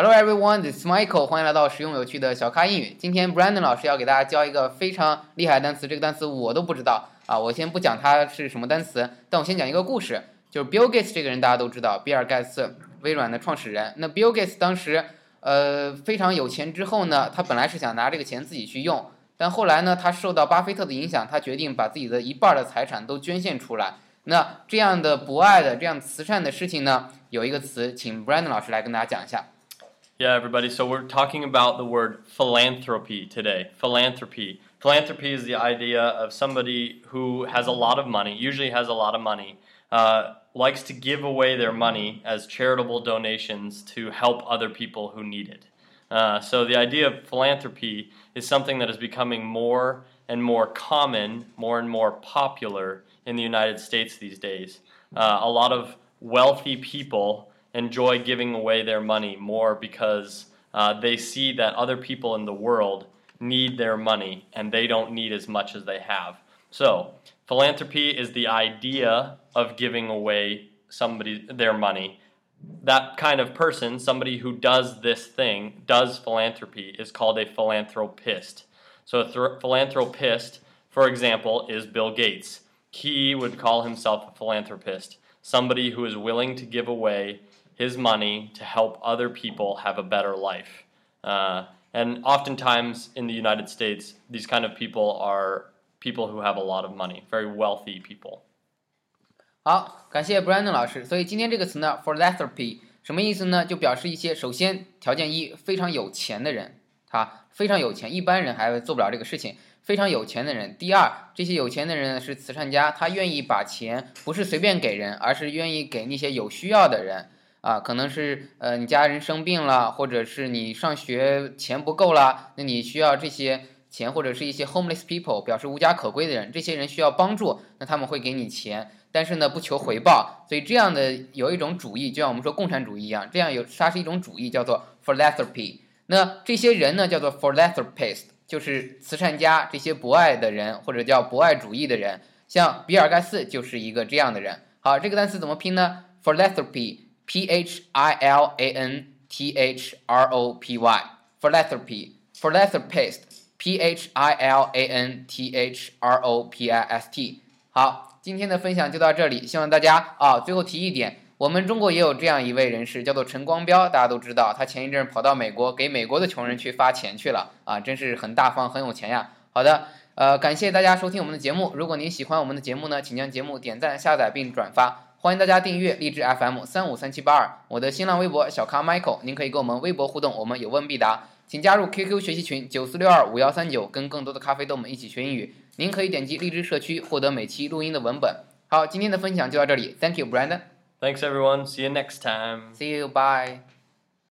Hello everyone, this is Michael. 欢迎来到实用有趣的小咖英语。今天 Brandon 老师要给大家教一个非常厉害的单词，这个单词我都不知道啊。我先不讲它是什么单词，但我先讲一个故事。就是 Bill Gates 这个人大家都知道，比尔盖茨，微软的创始人。那 Bill Gates 当时呃非常有钱之后呢，他本来是想拿这个钱自己去用，但后来呢，他受到巴菲特的影响，他决定把自己的一半的财产都捐献出来。那这样的博爱的、这样慈善的事情呢，有一个词，请 Brandon 老师来跟大家讲一下。Yeah, everybody. So we're talking about the word philanthropy today. Philanthropy. Philanthropy is the idea of somebody who has a lot of money, usually has a lot of money, uh, likes to give away their money as charitable donations to help other people who need it. Uh, so the idea of philanthropy is something that is becoming more and more common, more and more popular in the United States these days. Uh, a lot of wealthy people enjoy giving away their money more because uh, they see that other people in the world need their money and they don't need as much as they have. So, philanthropy is the idea of giving away somebody their money. That kind of person, somebody who does this thing, does philanthropy, is called a philanthropist. So, a th- philanthropist, for example, is Bill Gates. He would call himself a philanthropist, somebody who is willing to give away his money to help other people have a better life. Uh, and oftentimes in the United States, these kind of people are people who have a lot of money, very wealthy people. 好，感谢 Brandon 老师。所以今天这个词呢，philanthropy 什么意思呢？就表示一些首先条件一非常有钱的人， 他非常有钱，一般人还做不了这个事情。非常有钱的人。第二，这些有钱的人是慈善家，他愿意把钱不是随便给人，而是愿意给那些有需要的人。啊，可能是呃你家人生病了，或者是你上学钱不够了，那你需要这些钱，或者是一些 homeless people 表示无家可归的人，这些人需要帮助，那他们会给你钱，但是呢不求回报。所以这样的有一种主义，就像我们说共产主义一样，这样有它是一种主义，叫做 philanthropy。那这些人呢叫做 philanthropist，就是慈善家，这些博爱的人或者叫博爱主义的人，像比尔盖茨就是一个这样的人。好，这个单词怎么拼呢？philanthropy。P H I L A N T H R O P Y philanthropy philanthropist P H I L A N T H R O P I S T 好，今天的分享就到这里，希望大家啊，最后提一点，我们中国也有这样一位人士，叫做陈光标，大家都知道，他前一阵跑到美国给美国的穷人去发钱去了啊，真是很大方，很有钱呀。好的，呃，感谢大家收听我们的节目，如果您喜欢我们的节目呢，请将节目点赞、下载并转发。欢迎大家订阅荔枝 FM 三五三七八二，我的新浪微博小咖 Michael，您可以跟我们微博互动，我们有问必答。请加入 QQ 学习群九四六二五幺三九，跟更多的咖啡豆们一起学英语。您可以点击荔枝社区获得每期录音的文本。好，今天的分享就到这里，Thank you, Brandon. Thanks, everyone. See you next time. See you. Bye.